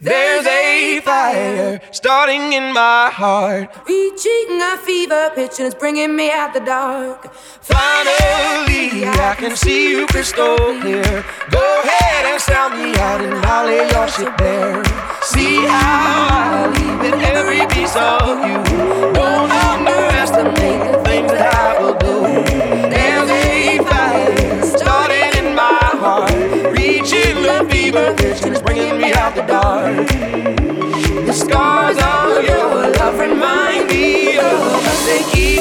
There's a fire starting in my heart, reaching a fever pitch and it's bringing me out the dark. Finally, I can see you crystal clear. Go ahead and sound me out and holly your shit there. See how I leave in every piece of you. Don't underestimate. and it's bringing me out the dark. The scars of your love remind me of us.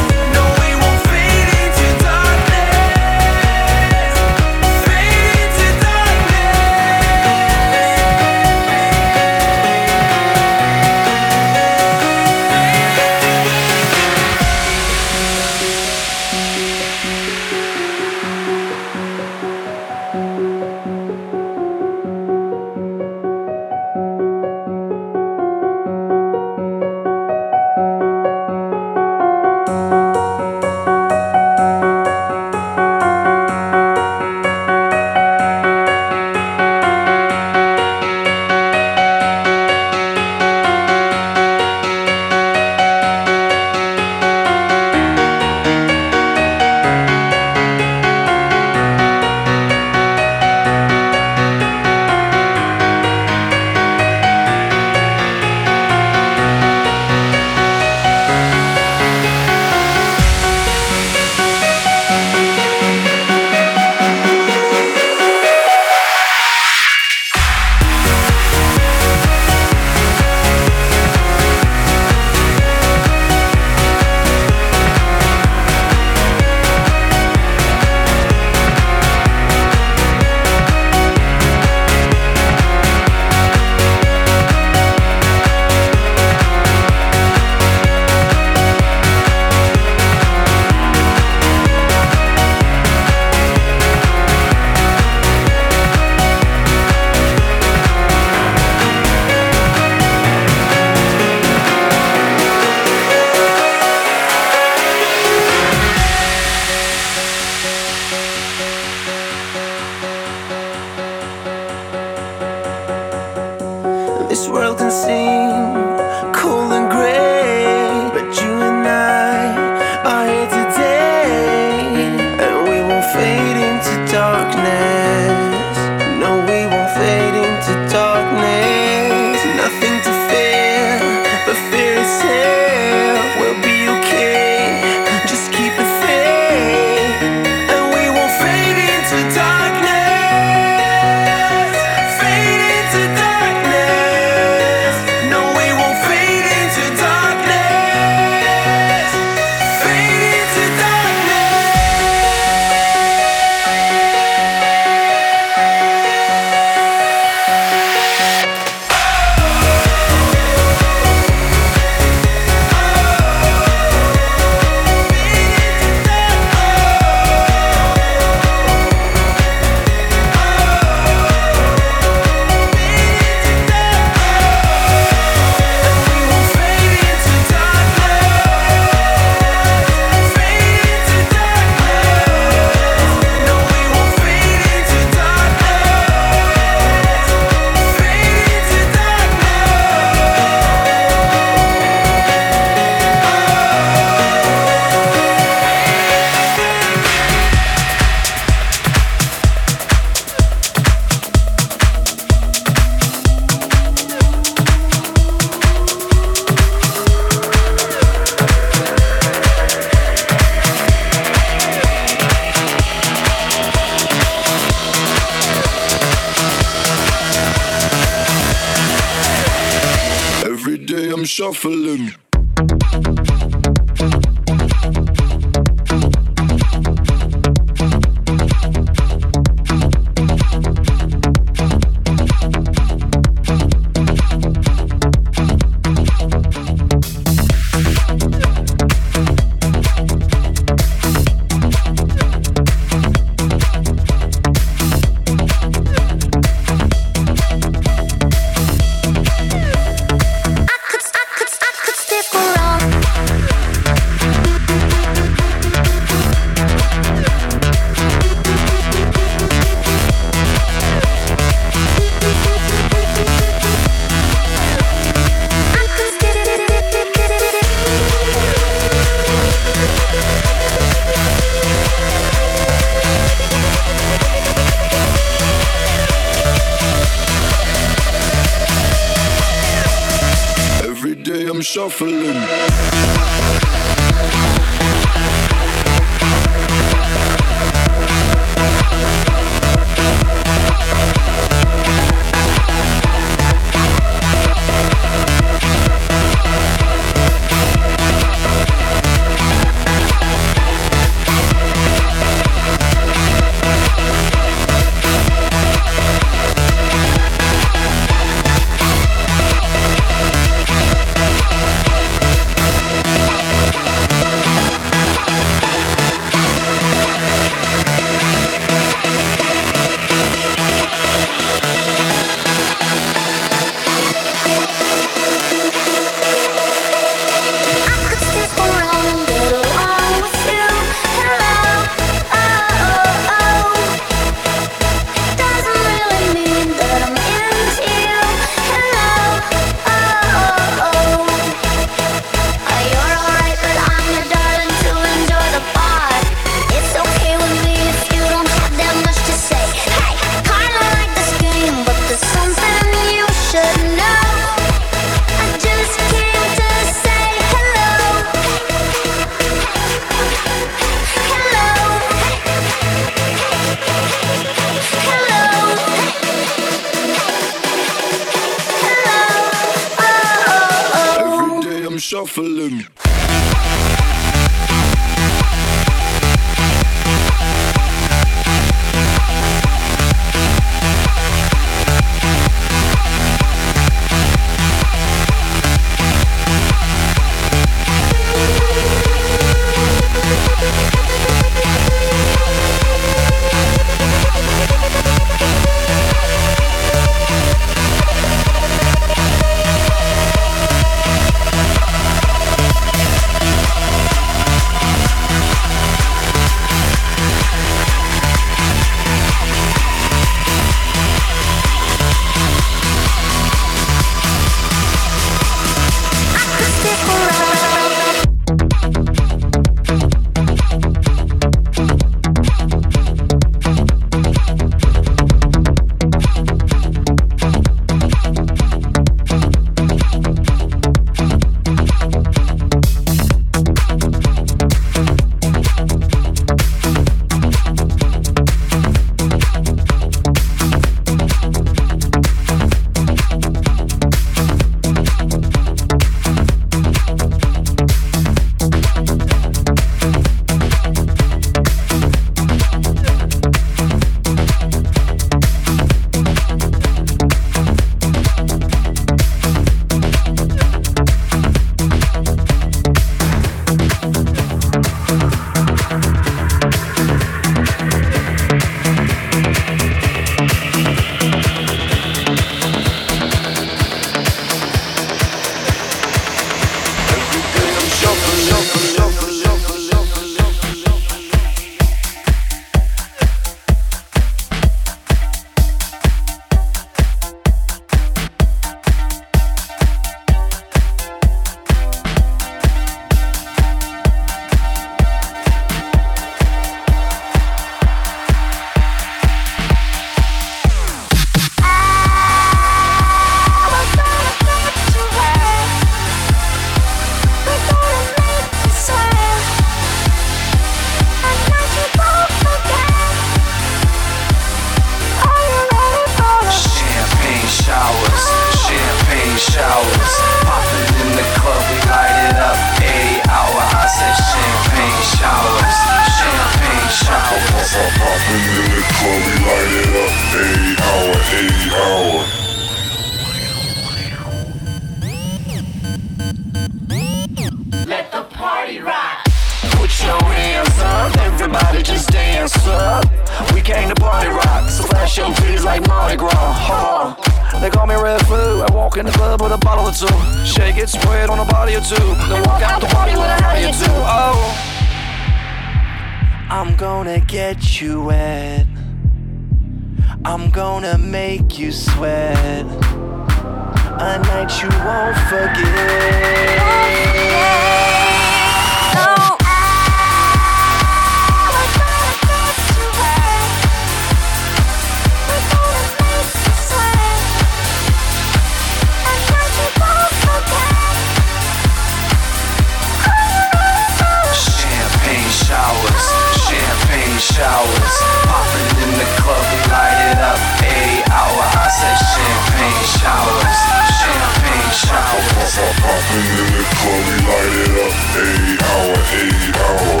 Showers. Popping in the club, we light it up. Eight hour, eight hour.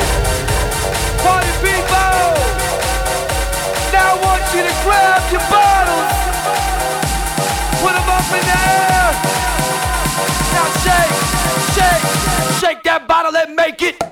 Party people! Now I want you to grab your bottles, put them up in the air. Now shake, shake, shake that bottle and make it.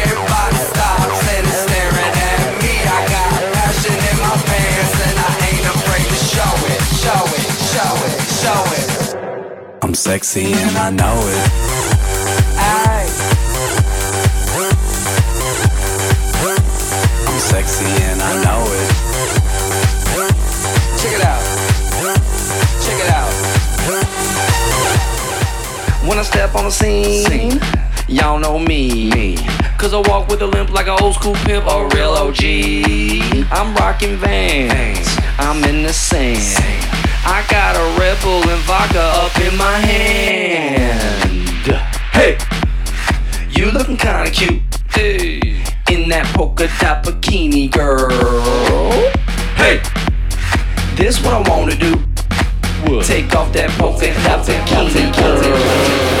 me. I'm sexy and I know it. Aye. I'm sexy and I know it. Check it out. Check it out. When I step on the scene, y'all know me. Cause I walk with a limp like an old school pimp, a real OG. I'm rocking vans, I'm in the sand. I got a Red Bull and vodka up in my hand. Hey, you looking kinda cute. Hey, in that polka dot bikini, girl. Hey, this what I wanna do. Take off that polka dot bikini, girl.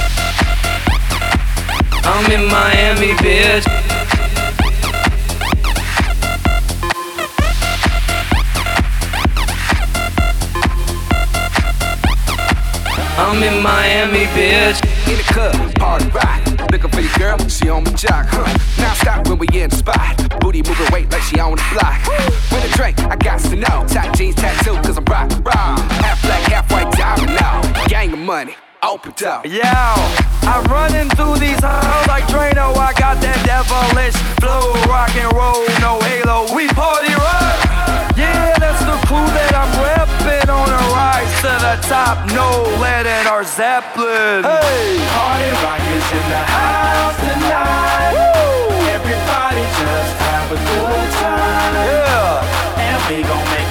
I'm in Miami, bitch. I'm in Miami, bitch. In the club, party rock. Looking for your girl, she on my jock, huh? Now stop when we in the spot. Booty moving weight like she on the block. With a drink, I got to know. Tight jeans tattoo, cause I'm rock, raw. Half black, half white diamond now. Gang of money, open up. Yo, I'm running through these halls like Drano. I got that devilish flow, rock and roll, no halo. We party rock. Yeah, that's the clue that I'm repping on a rise to the top. No lead in our Zeppelin. Hey, Party rock is in the house tonight. Everybody just have a good time. yeah. And we gon' make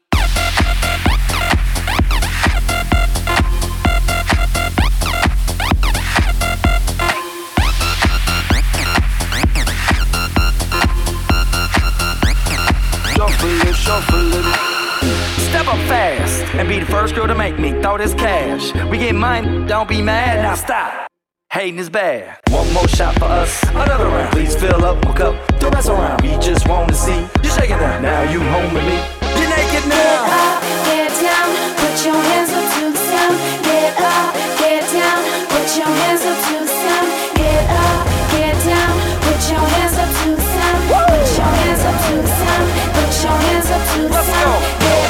Shuffling, shuffling. Step up fast and be the first girl to make me throw this cash. We get mine, don't be mad, now stop. Hating is bad. One more shot for us, another round. Please fill up my cup, don't mess around. We just wanna see you shaking that. Now you home with me. You're naked now. Get up, get down, put your hands up to the sound. Get up, get down, put your hands up to the sound. Get up, get down, put your hands up to the sound. Put your hands up to the sound. Put your hands Let's go.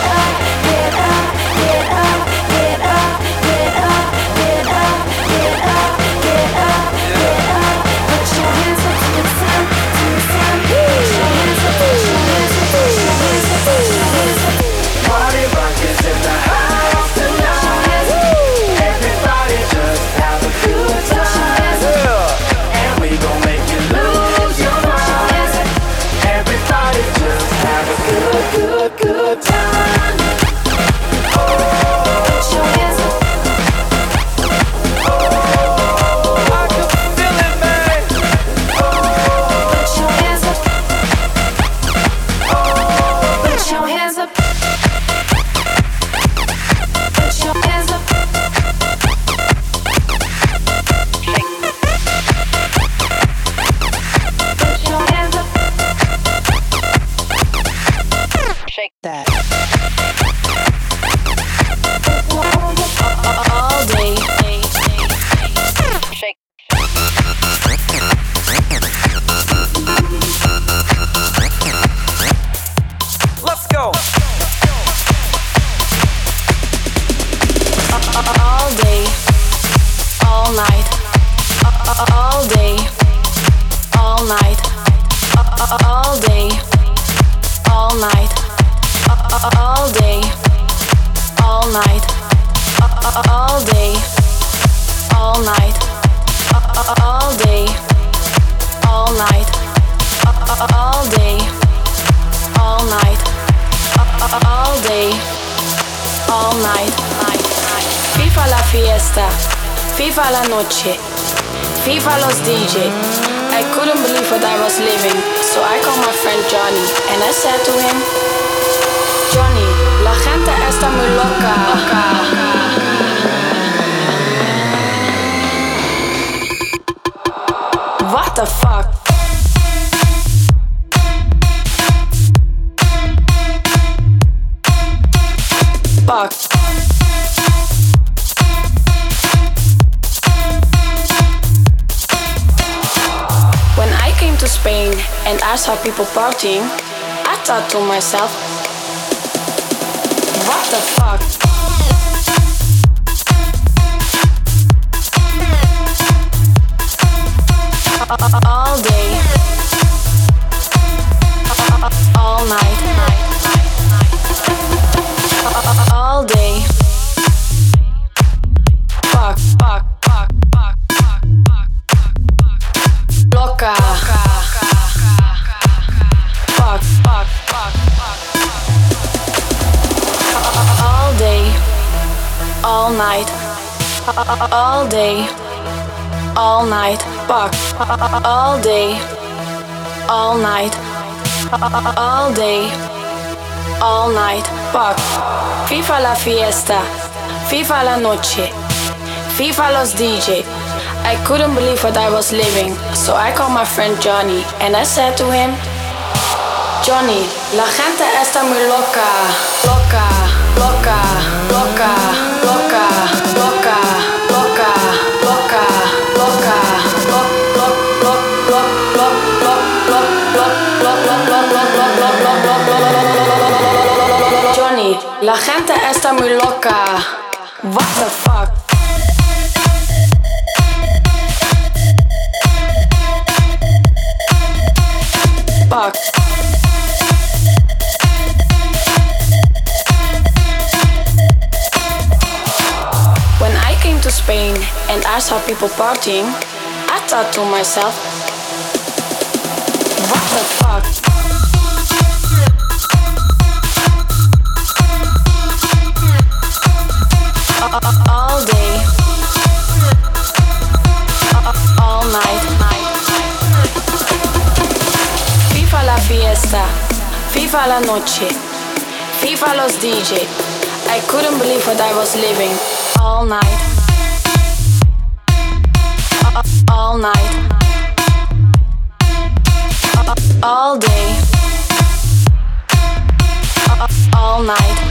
Night. All day. All night. All day. All night. All day. All night. All day. All night. Viva la fiesta. Viva la noche. Viva los DJ. I couldn't believe what I was living, so I called my friend Johnny and I said to him, Johnny, la gente está muy loca. What the fuck? Fuck. When I came to Spain and I saw people partying, I thought to myself, the fuck? Uh, uh, uh, all day, all night, all day, all night. Fuck. Viva la fiesta. Viva la noche. Viva los DJ. I couldn't believe what I was living, so I called my friend Johnny and I said to him, Johnny, la gente está muy loca, loca, loca, loca, loca, La gente está muy loca. What the fuck? Fuck. When I came to Spain and I saw people partying, I thought to myself, what the fuck? Viva la noche, Viva los DJ. I couldn't believe what I was living all night. All night. All day. All night.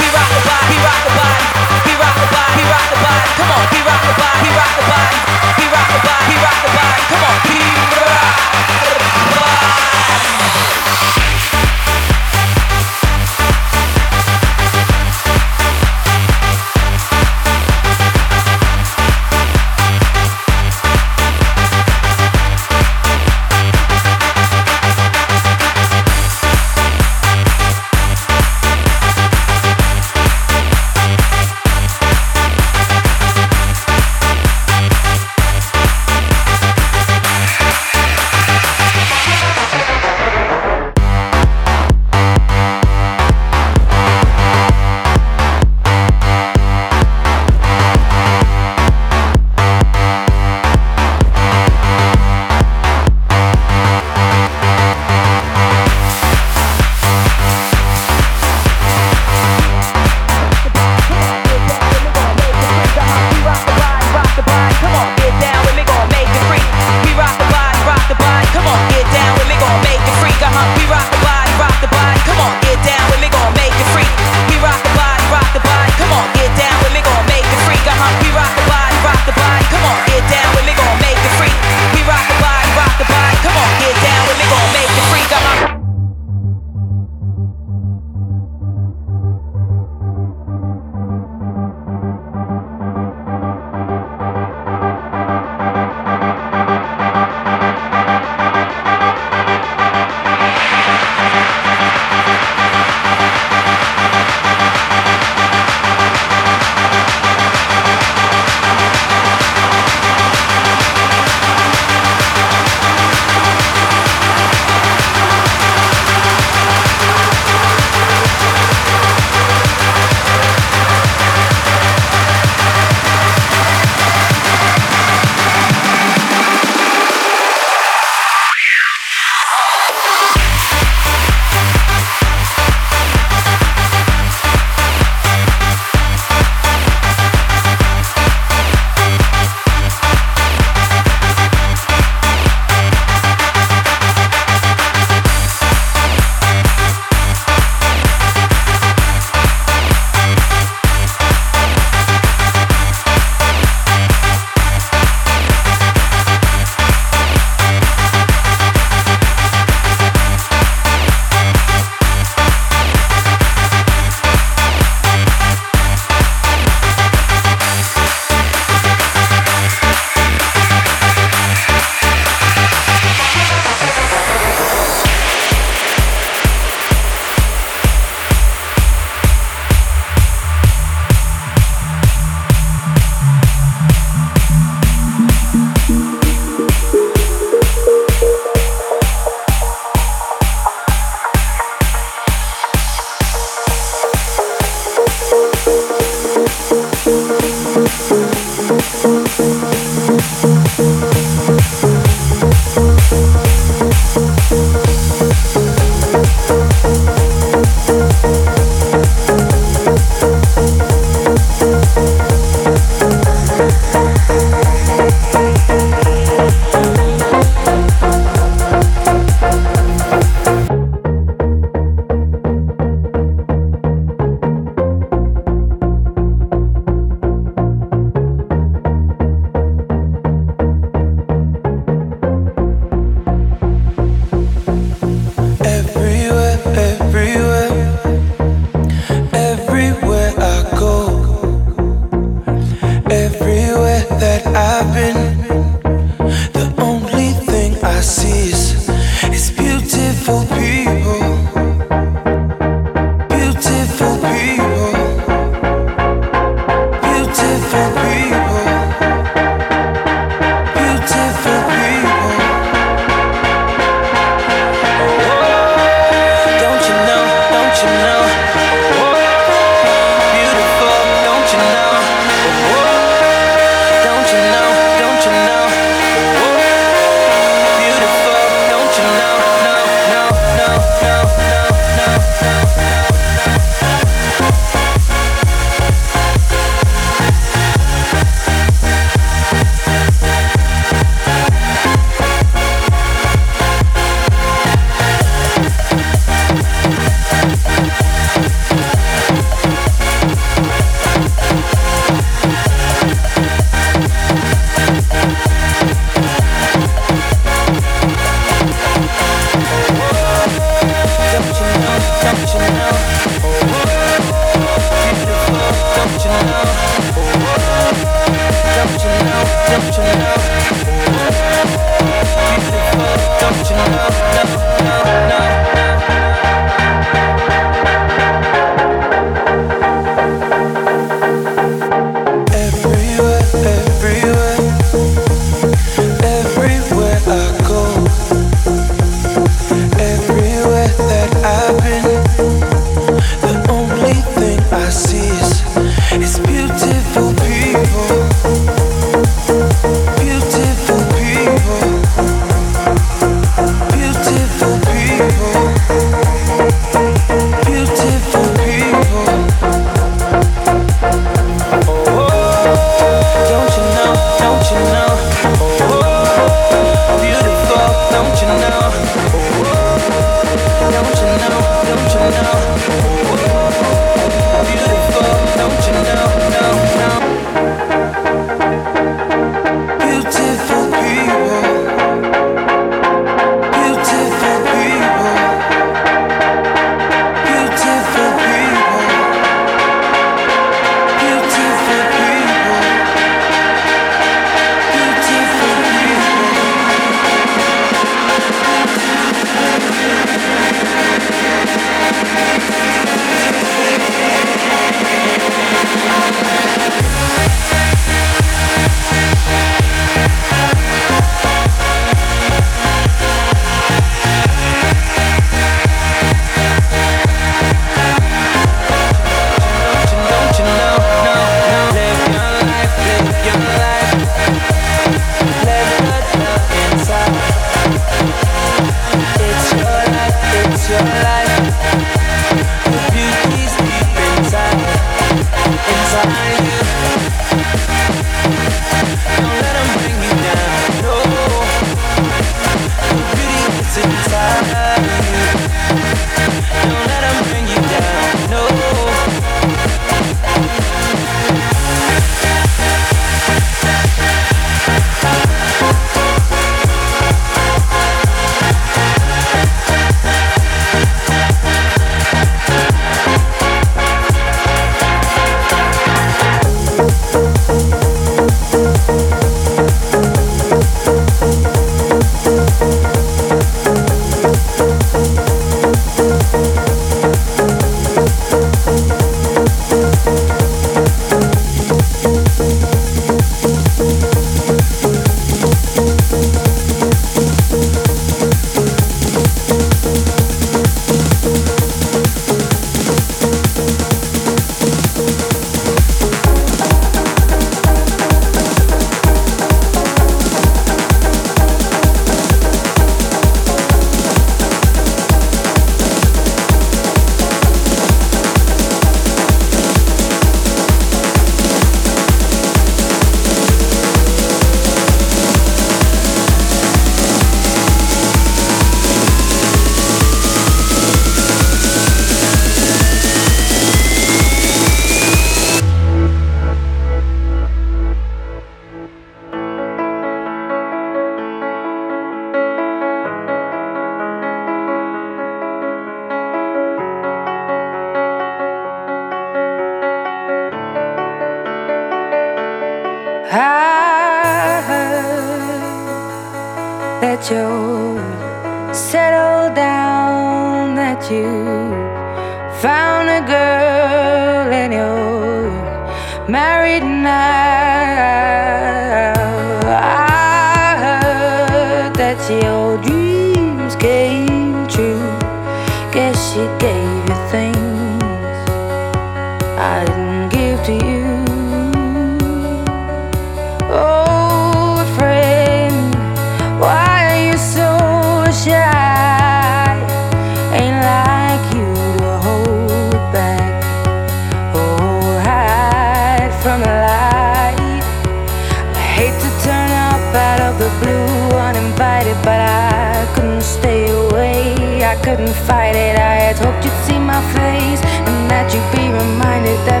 reminded that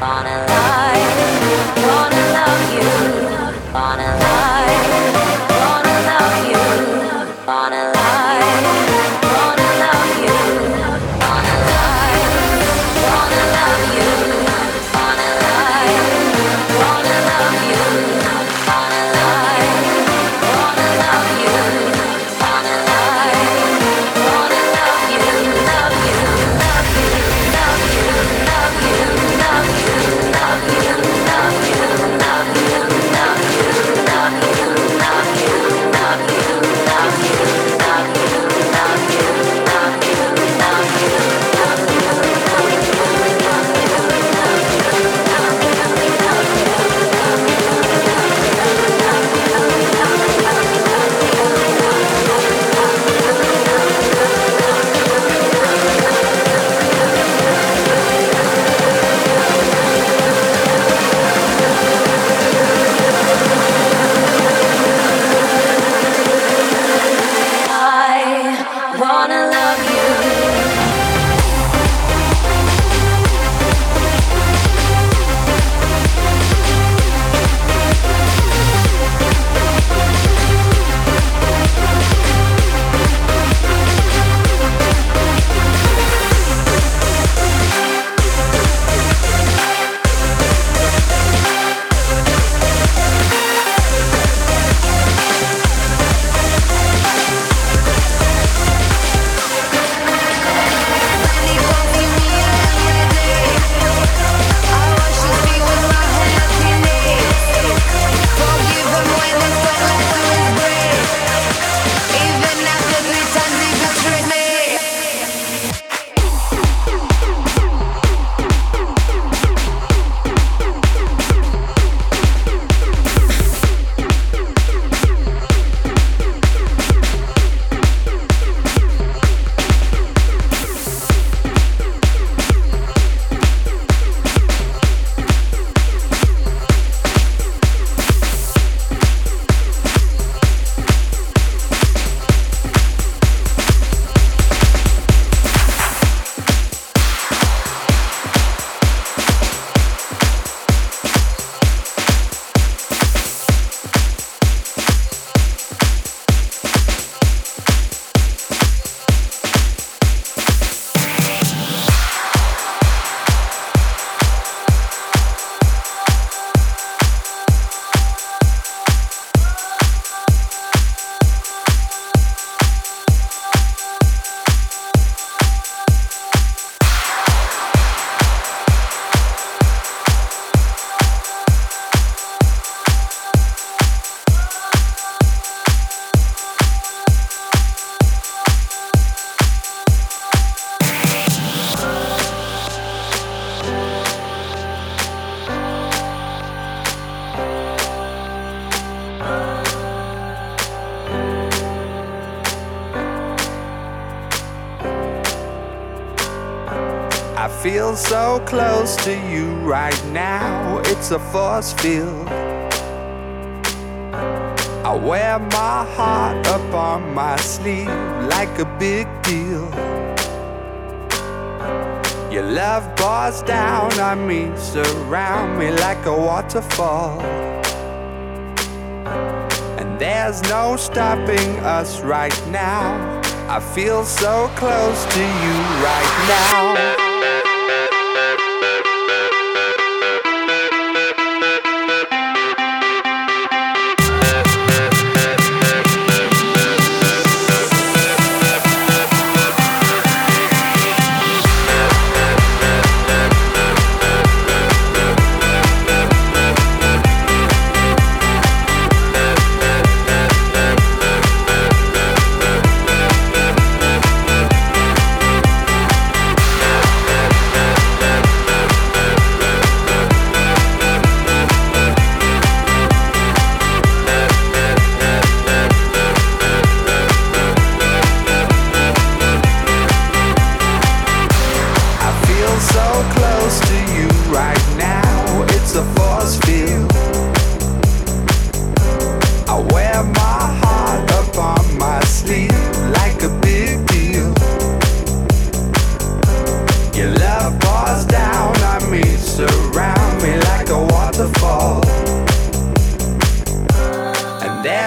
feel a force field. I wear my heart up on my sleeve like a big deal. Your love pours down on me, surround me like a waterfall. And there's no stopping us right now. I feel so close to you right now.